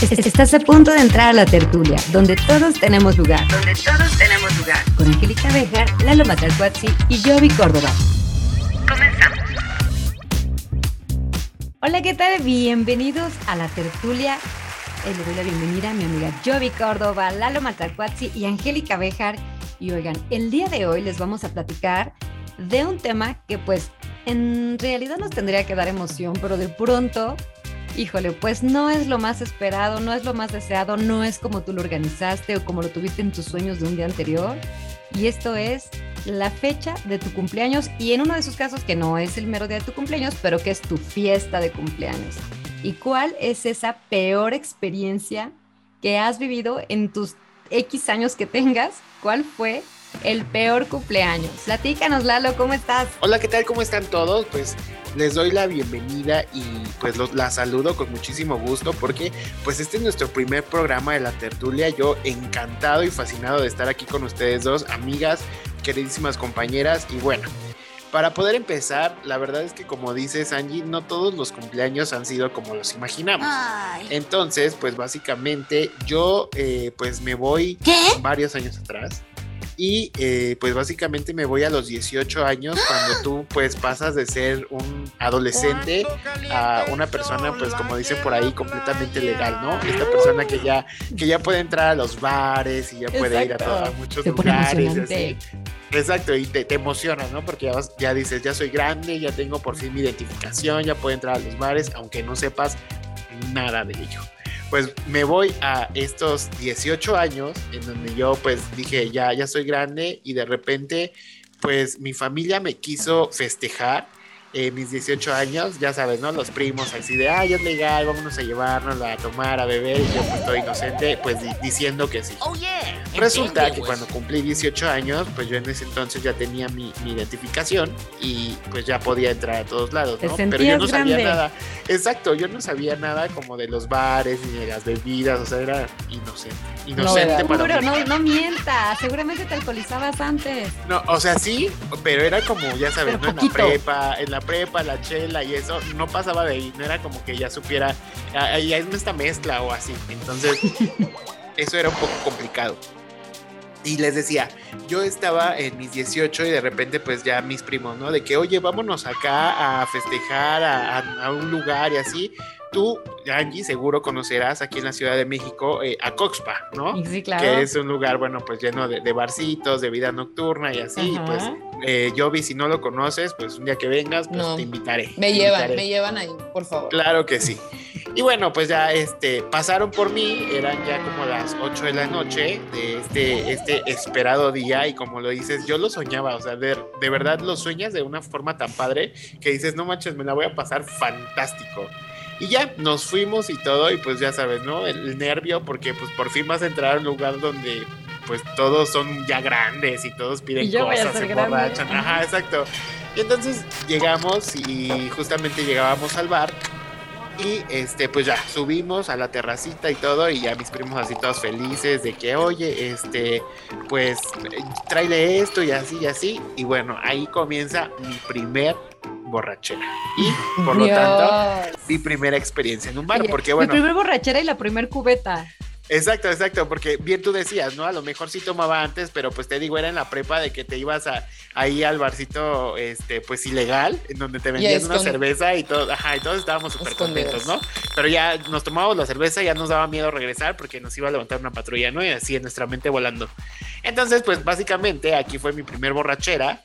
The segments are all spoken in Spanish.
Estás a punto de entrar a la tertulia, donde todos tenemos lugar. Donde todos tenemos lugar. Con Angélica Bejar, Lalo Matalcuatzi y Jovi Córdoba. Comenzamos. Hola, ¿qué tal? Bienvenidos a la tertulia. Eh, le doy la bienvenida a mi amiga Jovi Córdoba, Lalo Matalcuatzi y Angélica Bejar. Y oigan, el día de hoy les vamos a platicar de un tema que pues en realidad nos tendría que dar emoción, pero de pronto híjole, pues no es lo más esperado, no es lo más deseado, no es como tú lo organizaste o como lo tuviste en tus sueños de un día anterior. Y esto es la fecha de tu cumpleaños y en uno de esos casos que no es el mero día de tu cumpleaños, pero que es tu fiesta de cumpleaños. ¿Y cuál es esa peor experiencia que has vivido en tus X años que tengas? ¿Cuál fue el peor cumpleaños? Platícanos, Lalo, ¿cómo estás? Hola, ¿qué tal? ¿Cómo están todos? Pues les doy la bienvenida y pues los, la saludo con muchísimo gusto porque pues este es nuestro primer programa de la tertulia. Yo encantado y fascinado de estar aquí con ustedes dos, amigas, queridísimas compañeras y bueno. Para poder empezar, la verdad es que como dices Angie, no todos los cumpleaños han sido como los imaginamos. Ay. Entonces, pues básicamente yo eh, pues me voy varios años atrás y eh, pues básicamente me voy a los 18 años cuando tú pues pasas de ser un adolescente a una persona pues como dicen por ahí completamente legal, ¿no? Esta persona que ya, que ya puede entrar a los bares y ya puede ir a, Exacto. to- a muchos lugares. y emocionante. así. Exacto, y te, te emocionas, ¿no? Porque ya, vas- ya dices, ya soy grande, ya tengo por fin mi identificación, ya puedo entrar a los bares, aunque no sepas nada de ello. Pues me voy a estos 18 años en donde yo pues dije, ya, ya soy grande y de repente pues mi familia me quiso festejar eh, mis 18 años, ya sabes, ¿no? Los primos así de, ah, ya es legal, vámonos a llevarnos a tomar, a beber, y yo pues estoy inocente, pues di- diciendo que sí. Oh, yeah. Resulta que pues. cuando cumplí 18 años, pues yo en ese entonces ya tenía mi, mi identificación y pues ya podía entrar a todos lados, Te ¿no? Pero yo no sabía grande. nada. Exacto, yo no sabía nada como de los bares ni de las bebidas, o sea, era inocente. Inocente No, para mí. no, no mientas, seguramente te alcoholizabas antes. No, o sea, sí, pero era como, ya sabes, Pero ¿no? En la prepa, en la prepa, la chela y eso, no pasaba de ahí, no era como que ya supiera, "Ah, ahí hay esta mezcla o así. Entonces, eso era un poco complicado. Y les decía, yo estaba en mis 18 y de repente pues ya mis primos, ¿no? De que, oye, vámonos acá a festejar a, a- a un lugar y así. Tú, Angie, seguro conocerás aquí en la Ciudad de México eh, a Coxpa, ¿no? Sí, claro. que es un lugar, bueno, pues lleno de, de barcitos, de vida nocturna y así, Ajá. pues eh, Jovi, si no lo conoces, pues un día que vengas, pues No. te invitaré. Me te llevan, invitaré. me llevan ahí, por favor. Claro que sí. Y bueno, pues ya este, pasaron por mí, eran ya como las 8 de la noche de este, este esperado día y como lo dices, yo lo soñaba, o sea, de, de verdad lo sueñas de una forma tan padre que dices, no manches, me la voy a pasar fantástico. Y ya nos fuimos y todo y pues ya sabes, ¿no? El, el nervio porque pues por fin vas a entrar a un lugar donde pues todos son ya grandes y todos piden Y cosas, se grande. emborrachan. Ajá, exacto. Y entonces llegamos y justamente llegábamos al bar y este, pues ya subimos a la terracita y todo, y ya mis primos así todos felices de que, oye, este, pues tráele esto y así y así. Y bueno, ahí comienza mi primer borrachera. Y por lo tanto, Dios. mi primera experiencia en un bar. Oye, porque Mi bueno, primer borrachera y la primer cubeta. exacto, exacto, porque bien tú decías, ¿no? A lo mejor sí tomaba antes, pero pues te digo, era en la prepa de que te ibas a, ahí al barcito, este, pues ilegal, en donde te vendían una cerveza y todo, ajá, y todos estábamos súper contentos, ¿no? Pero ya nos tomábamos la cerveza, ya nos daba miedo regresar porque nos iba a levantar una patrulla, ¿no? Y así en nuestra mente volando. Entonces, pues básicamente aquí fue mi primer borrachera.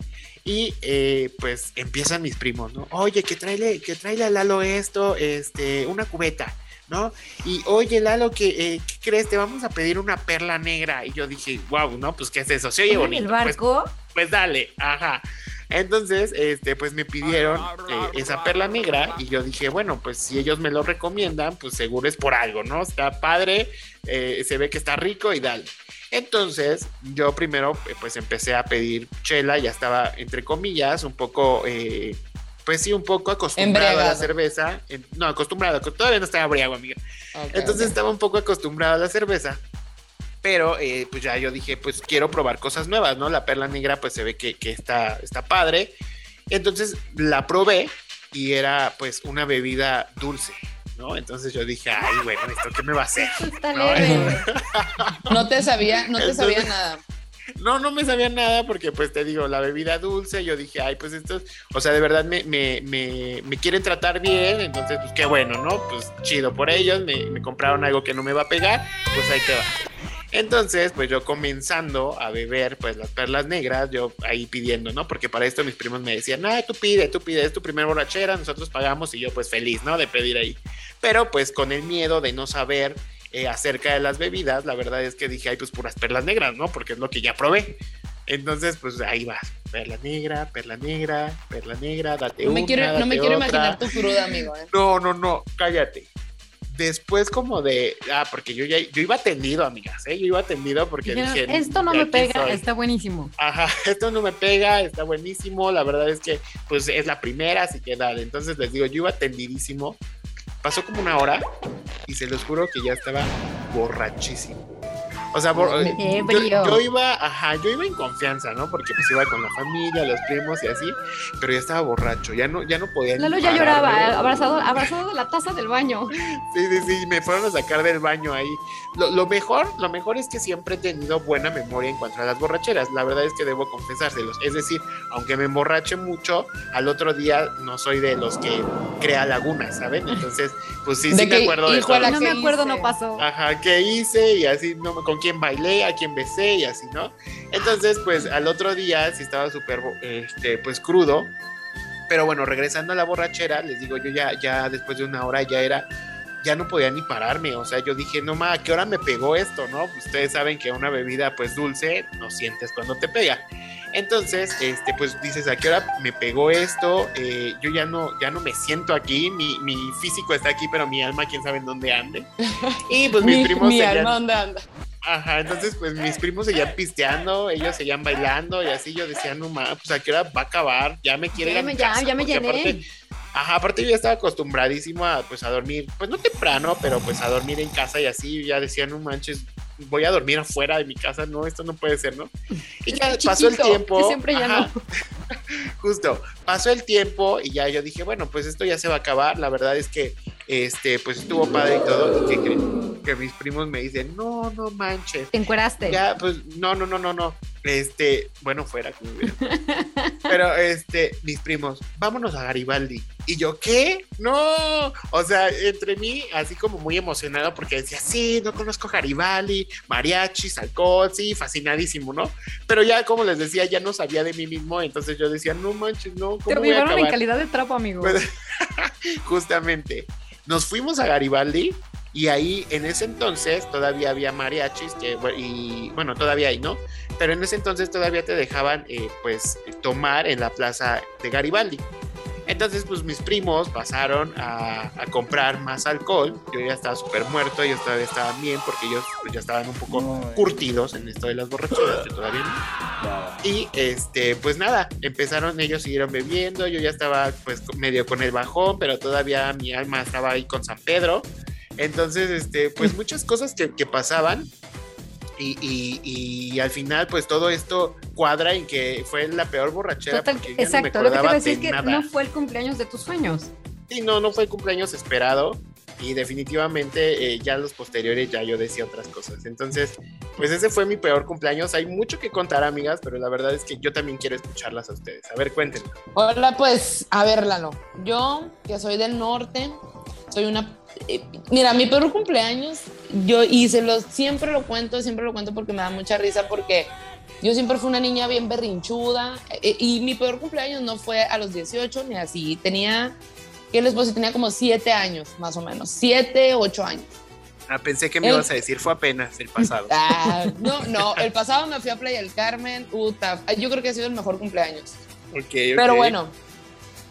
Y eh, pues empiezan mis primos, ¿no? Oye, que tráele, que tráele a Lalo esto, este, una cubeta, ¿no? Y oye, Lalo, que eh, ¿qué crees? Te vamos a pedir una perla negra. Y yo dije, wow, ¿no? Pues, ¿qué es eso? Se oye ¿En bonito. el Pues, barco? pues dale, ajá. Entonces, este, pues me pidieron eh, esa perla negra y yo dije, bueno, pues si ellos me lo recomiendan, pues seguro es por algo, ¿no? Está padre, eh, se ve que está rico y dale. Entonces, yo primero, eh, pues empecé a pedir chela, ya estaba, entre comillas, un poco, eh, pues sí, un poco acostumbrado a la Embriagado. cerveza. En- no, acostumbrado, todavía no estaba abriago, amiga. Ok, Entonces ok. estaba un poco acostumbrado a la cerveza. Pero eh, pues ya yo dije, pues quiero probar cosas nuevas, ¿no? La perla negra pues se ve que, que está, está padre. Entonces la probé y era pues una bebida dulce. ¿No? Entonces yo dije, ay, bueno, ¿esto qué me va a hacer? No, te sabía, no te sabía nada. No, no me sabía nada porque pues te digo, la bebida dulce, yo dije, ay, pues esto, o sea, de verdad me, me, me, me quieren tratar bien, entonces pues qué bueno, ¿no? Pues chido por ellos, me, me compraron algo que no me va a pegar, pues ahí te va. Entonces, pues yo comenzando a beber pues las perlas negras, yo ahí pidiendo, ¿no? Porque para esto mis primos me decían, ah, tú pide, tú pide, es tu primera borrachera, nosotros pagamos y yo pues feliz, ¿no? De pedir ahí. Pero pues con el miedo de no saber eh, acerca de las bebidas, la verdad es que dije, ay, pues puras perlas negras, ¿no? Porque es lo que ya probé. Entonces, pues ahí va, perla negra, perla negra, perla negra, date No me una, quiero, no me date quiero otra. imaginar tu cruda, amigo. ¿eh? No, no, no, cállate. Después como de, ah, porque yo ya, yo iba tendido, amigas, ¿eh? Yo iba tendido porque dije, Esto no "De me pega, soy". está buenísimo. Ajá, esto no me pega, está buenísimo. La verdad es que, pues, es la primera, así que dale. Entonces les digo, yo iba tendidísimo. Pasó como una hora y se los juro que ya estaba borrachísimo. O sea, Qué yo, iba, ajá, yo iba en confianza, ¿no? Porque pues iba con la familia, los primos y así, pero ya estaba borracho, ya no, ya no podía. Lalo ya lloraba, eh, abrazado, abrazado de la taza del baño. Sí, sí, sí, me fueron a sacar del baño ahí. Lo, lo mejor, lo mejor es que siempre he tenido buena memoria en cuanto a las borracheras. La verdad es que debo confesárselos. Es decir, aunque me emborrache mucho, al otro día no soy de los que crea lagunas, ¿saben? Entonces, pues sí, De sí me acuerdo de híjole, todo. No me ¿qué acuerdo, hice? no pasó. Ajá, ¿qué hice? Y así, no, con quién bailé, a quién besé y así, ¿no? Entonces, pues al otro día sí estaba súper, este, pues crudo. Pero bueno, regresando a la borrachera, les digo, yo ya, ya después de una hora ya era, ya no podía ni pararme. O sea, yo dije, no ma, ¿a qué hora me pegó esto, no? Ustedes saben que una bebida, pues dulce, no sientes cuando te pega. Entonces, este, pues dices, ¿a qué hora me pegó esto? Eh, yo ya no, ya no me siento aquí, mi, mi físico está aquí, pero mi alma, quién sabe en dónde ande. Y pues mis mi, primos mi alma, ¿dónde anda? Ajá, entonces pues mis primos seguían pisteando, ellos seguían bailando y así yo decía, no mames, pues a qué hora va a acabar, ya me quiere ir a Ya mi me- ya- casa", ya me porque llené. aparte- ajá, aparte yo ya estaba acostumbradísimo a pues a dormir, pues no temprano, pero pues a dormir en casa y así, ya decía, no manches, voy a dormir afuera de mi casa, no, esto no puede ser, ¿no? Y ya pasó el tiempo. siempre ya no. Justo, pasó el tiempo y ya yo dije, bueno, pues esto ya se va a acabar. La verdad es que, este, pues estuvo padre y todo. Y que, que, que mis primos me dicen, no, no manches. Te encueraste. Ya, pues, no, no, no, no, no. Este, bueno, fuera. Pero, este, mis primos, vámonos a Garibaldi. Y yo, ¿qué? No. O sea, entre mí, así como muy emocionado porque decía, sí, no conozco Garibaldi, mariachis, alcohol, sí, fascinadísimo, ¿no? Pero ya, como les decía, ya no sabía de mí mismo. Entonces yo decía, no manches, no, Te ¿cómo voy a llevaron en calidad de trapo, amigo. Pues, justamente. Nos fuimos a Garibaldi y ahí en ese entonces todavía había mariachis que, y bueno, todavía hay, ¿no? Pero en ese entonces todavía te dejaban eh, pues tomar en la plaza de Garibaldi. Entonces pues mis primos pasaron a, a comprar más alcohol. Yo ya estaba súper muerto, ellos todavía estaban bien porque ellos pues, ya estaban un poco No, curtidos en esto de las borracheras, yo todavía no. Y este, pues nada, empezaron ellos, siguieron bebiendo, yo ya estaba pues medio con el bajón, pero todavía mi alma estaba ahí con San Pedro. Entonces, este, pues muchas cosas que, que pasaban. Y, y- y al final, pues todo esto cuadra en que fue la peor borrachera. Total, porque exacto, no lo me que te iba a acordaba decir es que nada. no fue el cumpleaños de tus sueños. Sí, no, no fue el cumpleaños esperado. Y definitivamente eh, ya los posteriores ya yo decía otras cosas. Entonces, pues ese fue mi peor cumpleaños. Hay mucho que contar, amigas, pero la verdad es que yo también quiero escucharlas a ustedes. A ver, cuéntenme. Hola, pues, a ver, Lalo. Yo, que soy del norte, soy una. Eh, mira, mi peor cumpleaños, yo, y se los, siempre lo cuento, siempre lo cuento porque me da mucha risa, porque yo siempre fui una niña bien berrinchuda, eh, y mi peor cumpleaños no fue a los 18 ni así. Tenía, ¿qué les puedo decir? Tenía como 7 años, más o menos. 7, 8 años. Ah, pensé que me El- ibas a decir, fue apenas el pasado. Ah, no, no, el pasado me fui a Playa del Carmen, puta, yo creo que ha sido el mejor cumpleaños. Pero bueno,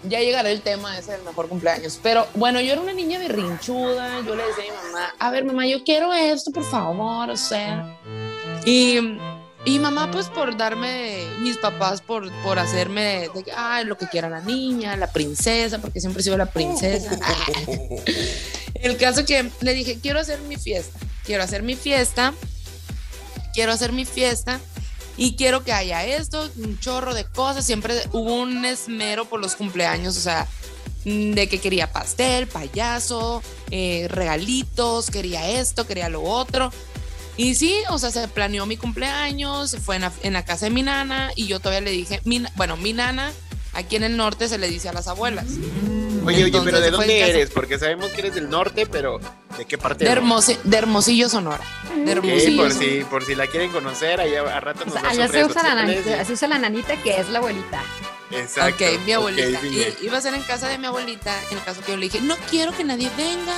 ya llegará el tema ese del mejor cumpleaños. Pero bueno, yo era una niña berrinchuda. Yo le decía a mi mamá, a ver, mamá, yo quiero esto, por favor, o sea. Y, y mamá, pues por darme, mis papás, por, por hacerme, de, ay, lo que quiera la niña, la princesa, porque siempre he sido la princesa. el caso que le dije, quiero hacer mi fiesta, quiero hacer mi fiesta, quiero hacer mi fiesta y quiero que haya esto, un chorro de cosas. Siempre hubo un esmero por los cumpleaños, o sea, mm, de que quería pastel, payaso, eh, regalitos, quería esto, quería lo otro. Y sí, o sea, se planeó mi cumpleaños, fue en la, casa de mi nana y yo todavía le dije, mi bueno, mi nana aquí en el norte se le dice a las abuelas. Oye, Entonces, pero ¿de dónde eres? Porque sabemos que eres del norte, pero ¿de qué parte? De? Hermosi- de Hermosillo, Sonora. De Hermosillo. por Sonora. si, por si la quieren conocer, allá a rato O nos sea, da allá se usa, la nanita, y- se usa la nanita que es la abuelita. Exacto. Ok, mi abuelita. y iba a ser en casa de mi abuelita, en el caso que yo le dije, no quiero que nadie venga,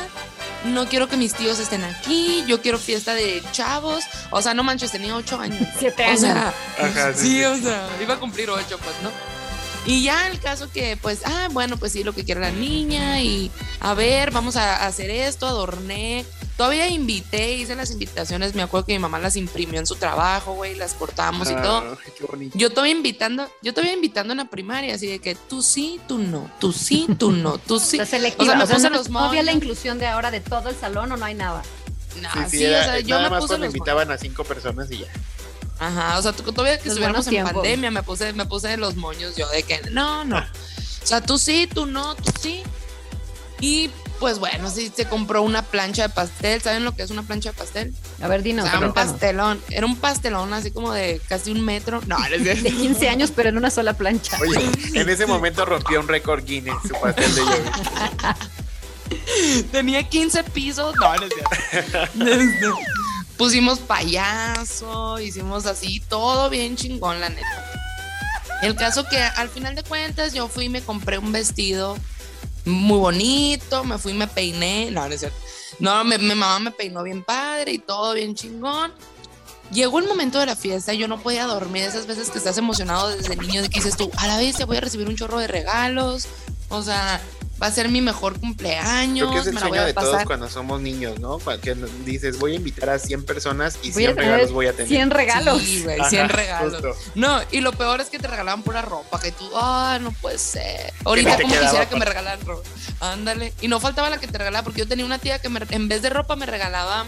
no quiero que mis tíos estén aquí, yo quiero fiesta de chavos. O sea, no manches, tenía ocho años. Siete O años. sea, Ajá, sí, sí, sí. o sea, iba a cumplir ocho, pues, ¿no? Y ya el caso que, pues, ah, bueno, pues sí, lo que quiere la niña y a ver, vamos a hacer esto, adorné. Todavía invité, hice las invitaciones, me acuerdo que mi mamá las imprimió en su trabajo, güey, las cortamos y todo. Qué bonito. Yo todavía invitando, yo todavía invitando en la primaria, así de que tú sí, tú no, tú sí, tú no, tú sí. O sea, selectiva. O sea, me O sea, puse no, los no había la inclusión de ahora de todo el salón o no hay nada. No, Sí, sí, sí, era- o sea, yo nada me más puse cuando los invitaban a cinco personas y ya. Ajá, o sea, todavía que Los estuviéramos en pandemia, me puse, me puse de los moños yo de que no, no. O sea, tú sí, tú no, tú sí. Y pues bueno, sí se compró una plancha de pastel. ¿Saben lo que es una plancha de pastel? A ver, O dinos. sea, un pastelón. Era un pastelón así como de casi un metro. No, no es cierto. De 15 años, pero en una sola plancha. Oye, en ese momento rompió un récord Guinness su pastel de Yogi. Tenía 15 pisos. No, no es cierto. Pusimos payaso, hicimos así, todo bien chingón, la neta. El caso que al final de cuentas yo fui y me compré un vestido muy bonito, me fui y me peiné. No, no es cierto. No, mi mamá me peinó bien padre y todo bien chingón. Llegó el momento de la fiesta yo no podía dormir. Esas veces que estás emocionado desde niño, de que dices tú, a la vez voy a recibir un chorro de regalos. O sea, va a ser mi mejor cumpleaños. Creo que es el me sueño de todos cuando somos niños, ¿no? Que dices, voy a invitar a 100 personas y Voy a 100 tener regalos voy a tener. 100 regalos. Sí, güey, Ajá, 100 regalos. justo. No, y lo peor es que te regalaban pura ropa, que tú, ah, no puede ser. Ahorita como quedaba quisiera que me regalaran ropa. Ándale. Y no faltaba la que te regalaba, porque yo tenía una tía que me- en vez de ropa me regalaba,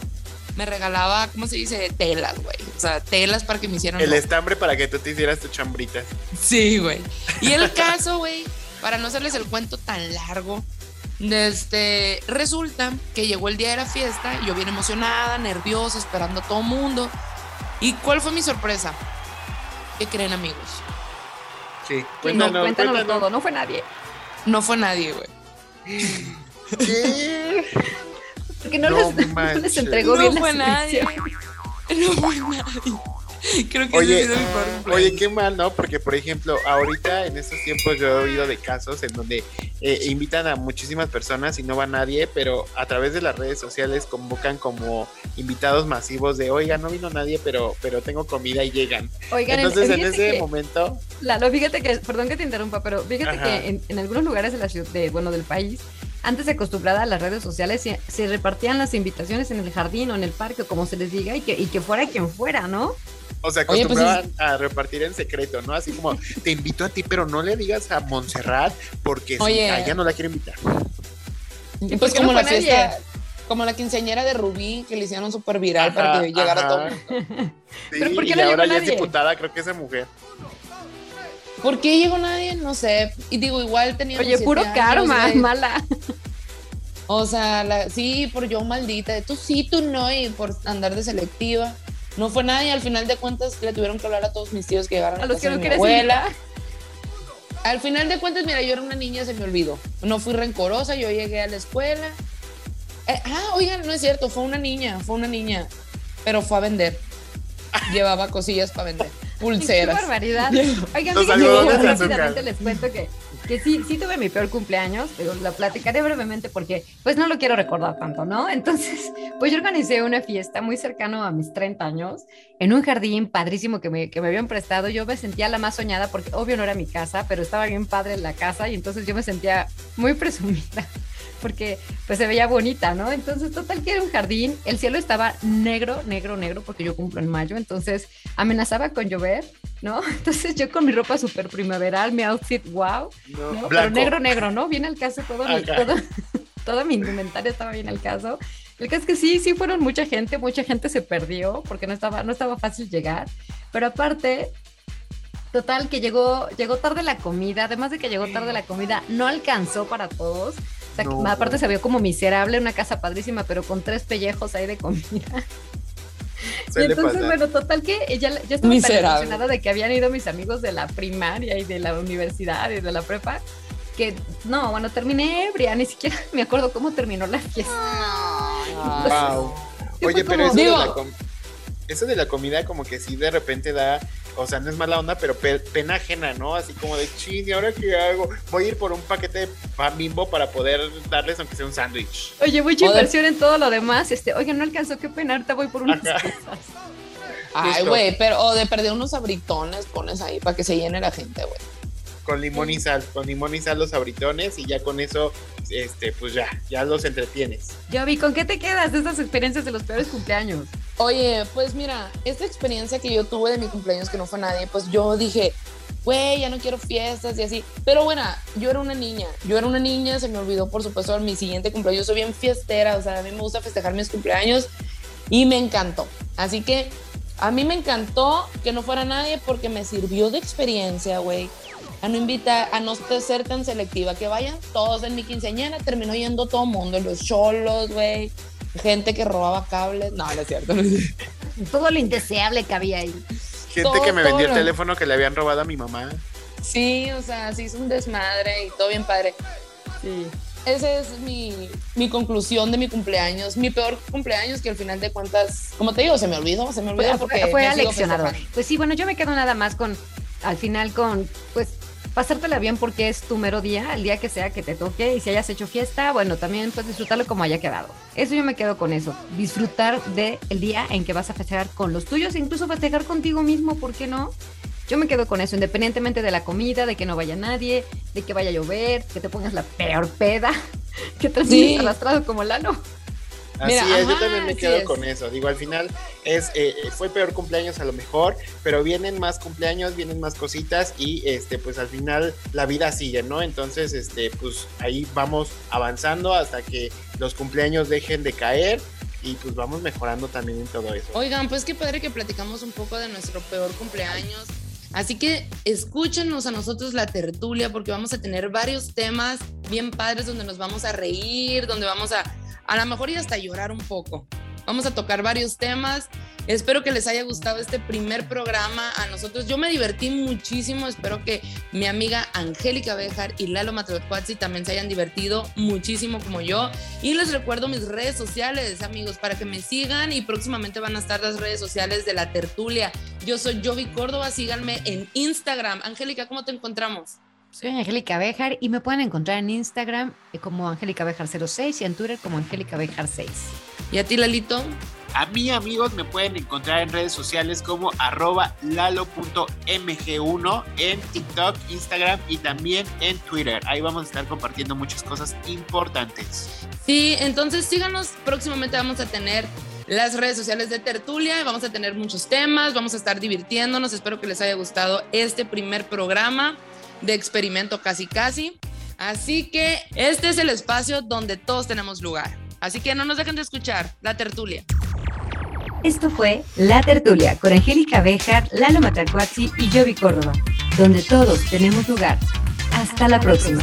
me regalaba, ¿cómo se dice? Telas, güey. O sea, telas para que me hicieran El ropa. estambre para que tú te hicieras tu chambrita. Sí, güey. Y el caso, güey, para no hacerles el cuento tan largo, este, resulta que llegó el día de la fiesta y yo bien emocionada, nerviosa, esperando a todo mundo. ¿Y cuál fue mi sorpresa? ¿Qué creen, amigos? Sí, No, cuéntanos, cuéntanos cuéntanos. todo, no fue nadie. No fue nadie, güey. ¿Qué? Porque no, No les, no les entregó No bien fue la nadie. No fue nadie. Creo que Oye, ese ha sido mi peor cumpleaños. Oye, qué mal, ¿no? Porque, por ejemplo, ahorita en estos tiempos yo he oído de casos en donde eh, invitan a muchísimas personas y no va nadie, pero a través de las redes sociales convocan como invitados masivos de, oiga, no vino nadie, pero, pero tengo comida y llegan. Oigan, Entonces, en ese que- momento, Lalo, fíjate que, perdón que te interrumpa, pero fíjate Ajá. que en, en algunos lugares de la ciudad, de, bueno, del país, antes de acostumbrada a las redes sociales, se, se repartían las invitaciones en el jardín o en el parque, o como se les diga, y que, y que fuera quien fuera, ¿no? O sea, Oye, pues, acostumbraban a repartir en secreto, ¿no? Así como, te invito a ti, pero no le digas a Montserrat porque si Oye. a ella no la quiere invitar. Y ¿por pues qué como no la fiesta, como la quinceañera de Rubí, que le hicieron súper viral para que llegara ajá. todo. Sí, ¿Pero por qué y no llegó ahora ya es nadie? diputada, creo que esa mujer. ¿Por qué llegó nadie? No sé. Y digo, igual tenía. Oye, puro karma, mala. O sea, la- sí, por yo maldita, tú sí, tú no, y por andar de selectiva. No fue nadie, al final de cuentas le tuvieron que hablar a todos mis tíos que llegaron A a, los casa que de no mi quieres abuela. invitar. Al final de cuentas, mira, yo era una niña, se me olvidó. No fui rencorosa, yo llegué a la escuela. Eh, ah, oigan, no es cierto, fue una niña, fue una niña, pero fue a vender. Llevaba cosillas para vender, Qué pulseras. barbaridad. Oigan, yo rápidamente les cuento que, que sí, sí tuve mi peor cumpleaños, pero la platicaré brevemente porque pues no lo quiero recordar tanto, ¿no? Entonces, pues yo organicé una fiesta muy cercano a mis 30 años en un jardín padrísimo que me, que me habían prestado. Yo me sentía la más soñada porque obvio no era mi casa, pero estaba bien padre en la casa y entonces yo me sentía muy presumida porque pues se veía bonita, ¿no? Entonces, total que era un jardín, el cielo estaba negro, negro, negro, porque yo cumplo en mayo, entonces amenazaba con llover, ¿no? Entonces yo con mi ropa súper primaveral, mi outfit, wow, No, ¿no? Pero negro, negro, ¿no? Viene al caso todo mi, todo, todo mi indumentario estaba bien al caso. El caso es que sí, sí fueron mucha gente, mucha gente se perdió porque no estaba, no estaba fácil llegar, pero aparte Total, que llegó, llegó tarde la comida, además de que llegó tarde la comida, no alcanzó para todos. No. aparte se vio como miserable, una casa padrísima, pero con tres pellejos ahí de comida. Y entonces, bueno, total que ella, yo estaba tan emocionada de que habían ido mis amigos de la primaria y de la universidad y de la prepa, que no, bueno, terminé ebria, ni siquiera me acuerdo cómo terminó la fiesta. Wow. Sí, Oye, pero como- eso, de la eso de la comida como que sí de repente da, o sea, no es mala onda, pero pe- pena ajena, ¿no? Así como de, chin, ¿y ahora qué hago? Voy a ir por un paquete de pan bimbo para poder darles aunque sea un sándwich. Oye, mucha inversión en todo lo demás. Este, oye, no alcanzó, qué pena, ahorita voy por unas Ajá. cosas. Ay, güey, pero o de perder unos abritones pones ahí para que se llene la gente, güey. Con limón y sal, con limón y sal los abritones y ya con eso, este, pues ya, ya los entretienes. Jovi, ¿con qué te quedas de estas experiencias de los peores cumpleaños? Oye, pues mira, esta experiencia que yo tuve de mi cumpleaños que no fue nadie, pues yo dije, güey, ya no quiero fiestas y así. Pero bueno, yo era una niña, yo era una niña, se me olvidó por supuesto mi siguiente cumpleaños. Yo soy bien fiestera, o sea, a mí me gusta festejar mis cumpleaños y me encantó. Así que a mí me encantó que no fuera nadie porque me sirvió de experiencia, güey. A no invitar, a no ser tan selectiva, que vayan todos en mi quinceañera, terminó yendo todo mundo, los cholos, güey, gente que robaba cables, no, no es cierto, no es cierto. Todo lo indeseable que había ahí. Gente Todo, que me vendió el teléfono que le habían robado a mi mamá. Sí, o sea, sí hizo un desmadre y todo bien padre. Sí. Esa es mi, mi conclusión de mi cumpleaños, mi peor cumpleaños que al final de cuentas, como te digo, se me olvidó, se me olvidó Fue, porque fue, fue me. Pues sí, bueno, yo me quedo nada más con, al final con, pues, pasártela bien porque es tu mero día, el día que sea que te toque, y si hayas hecho fiesta, bueno, también pues disfrutarlo como haya quedado. Eso yo me quedo con eso, disfrutar del día en que vas a festejar con los tuyos, e incluso festejar contigo mismo, ¿por qué no? Yo me quedo con eso, independientemente de la comida, de que no vaya nadie, de que vaya a llover, que te pongas la peor peda, que te Sí. arrastrado como Lalo. Así Mira, es, yo también me quedo es. con eso. Digo, al final es eh, eh, fue peor cumpleaños a lo mejor, pero vienen más cumpleaños, vienen más cositas y este pues al final la vida sigue, ¿no? Entonces, este pues ahí vamos avanzando hasta que los cumpleaños dejen de caer y pues vamos mejorando también en todo eso. Oigan, pues qué padre que platicamos un poco de nuestro peor cumpleaños. Así que escúchenos a nosotros la tertulia porque vamos a tener varios temas bien padres donde nos vamos a reír, donde vamos a a lo mejor y hasta llorar un poco. Vamos a tocar varios temas. Espero que les haya gustado este primer programa a nosotros. Yo me divertí muchísimo. Espero que mi amiga Angélica Bejar y Lalo Matlotcuatzi también se hayan divertido muchísimo como yo. Y les recuerdo mis redes sociales, amigos, para que me sigan y próximamente van a estar las redes sociales de la tertulia. Yo soy Jovi Córdoba, síganme en Instagram. Angélica, ¿cómo te encontramos? Soy Angélica Bejar y me pueden encontrar en Instagram eh, como Angélica Bejar 06 y en Twitter como Angélica Bejar 6. ¿Y a ti, Lalito? A mí, amigos, me pueden encontrar en redes sociales como arroba lalo.mg1 en TikTok, Instagram y también en Twitter. Ahí vamos a estar compartiendo muchas cosas importantes. Sí, entonces síganos. Próximamente vamos a tener las redes sociales de Tertulia, vamos a tener muchos temas, vamos a estar divirtiéndonos. Espero que les haya gustado este primer programa de experimento casi casi. Así que este es el espacio donde todos tenemos lugar. Así que no nos dejen de escuchar la tertulia. Esto fue La Tertulia con Angélica Bejar, Lalo Matalcuazzi y Jovi Córdoba, donde todos tenemos lugar. Hasta la próxima.